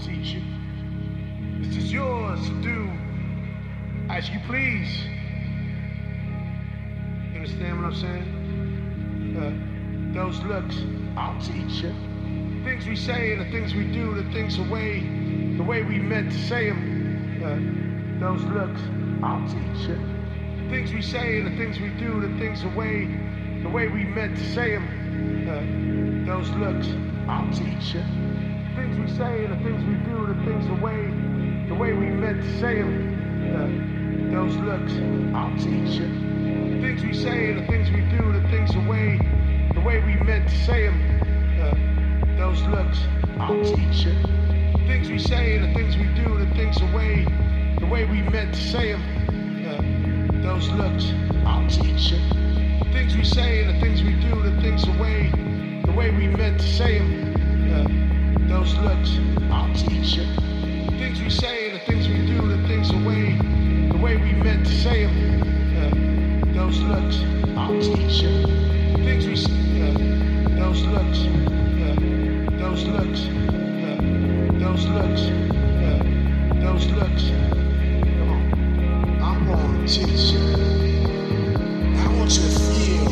teach you. This is yours to do as you please. You understand what I'm saying? Uh, those looks, I'll teach you. Things we say the things we do, the things the way, the way we meant to say them. Uh, those looks, I'll teach you. The Things we say the things we do, the things the way, the way we meant to say them. Uh, those looks, I'll teach you. Things we say the things we do, the things the way, the way we meant to say them. Uh, those looks, I'll teach you. Things we say the things we do, the things the way, the way we meant to say them. Uh, those looks, I'll teach you. Things we say the things we do, the things the way, the way we meant to say them. Uh, those looks, I'll teach you. Things we say the things we do, the things the way, the way we meant to say them. Those looks, I'll teach you. The Things we say the things we do, the things the way, the way we meant to say them. Uh, those looks, I'll teach you. The Things we say, uh, those looks, uh, those looks, those looks, those looks. Come on, I'm gonna teach you. I want you to feel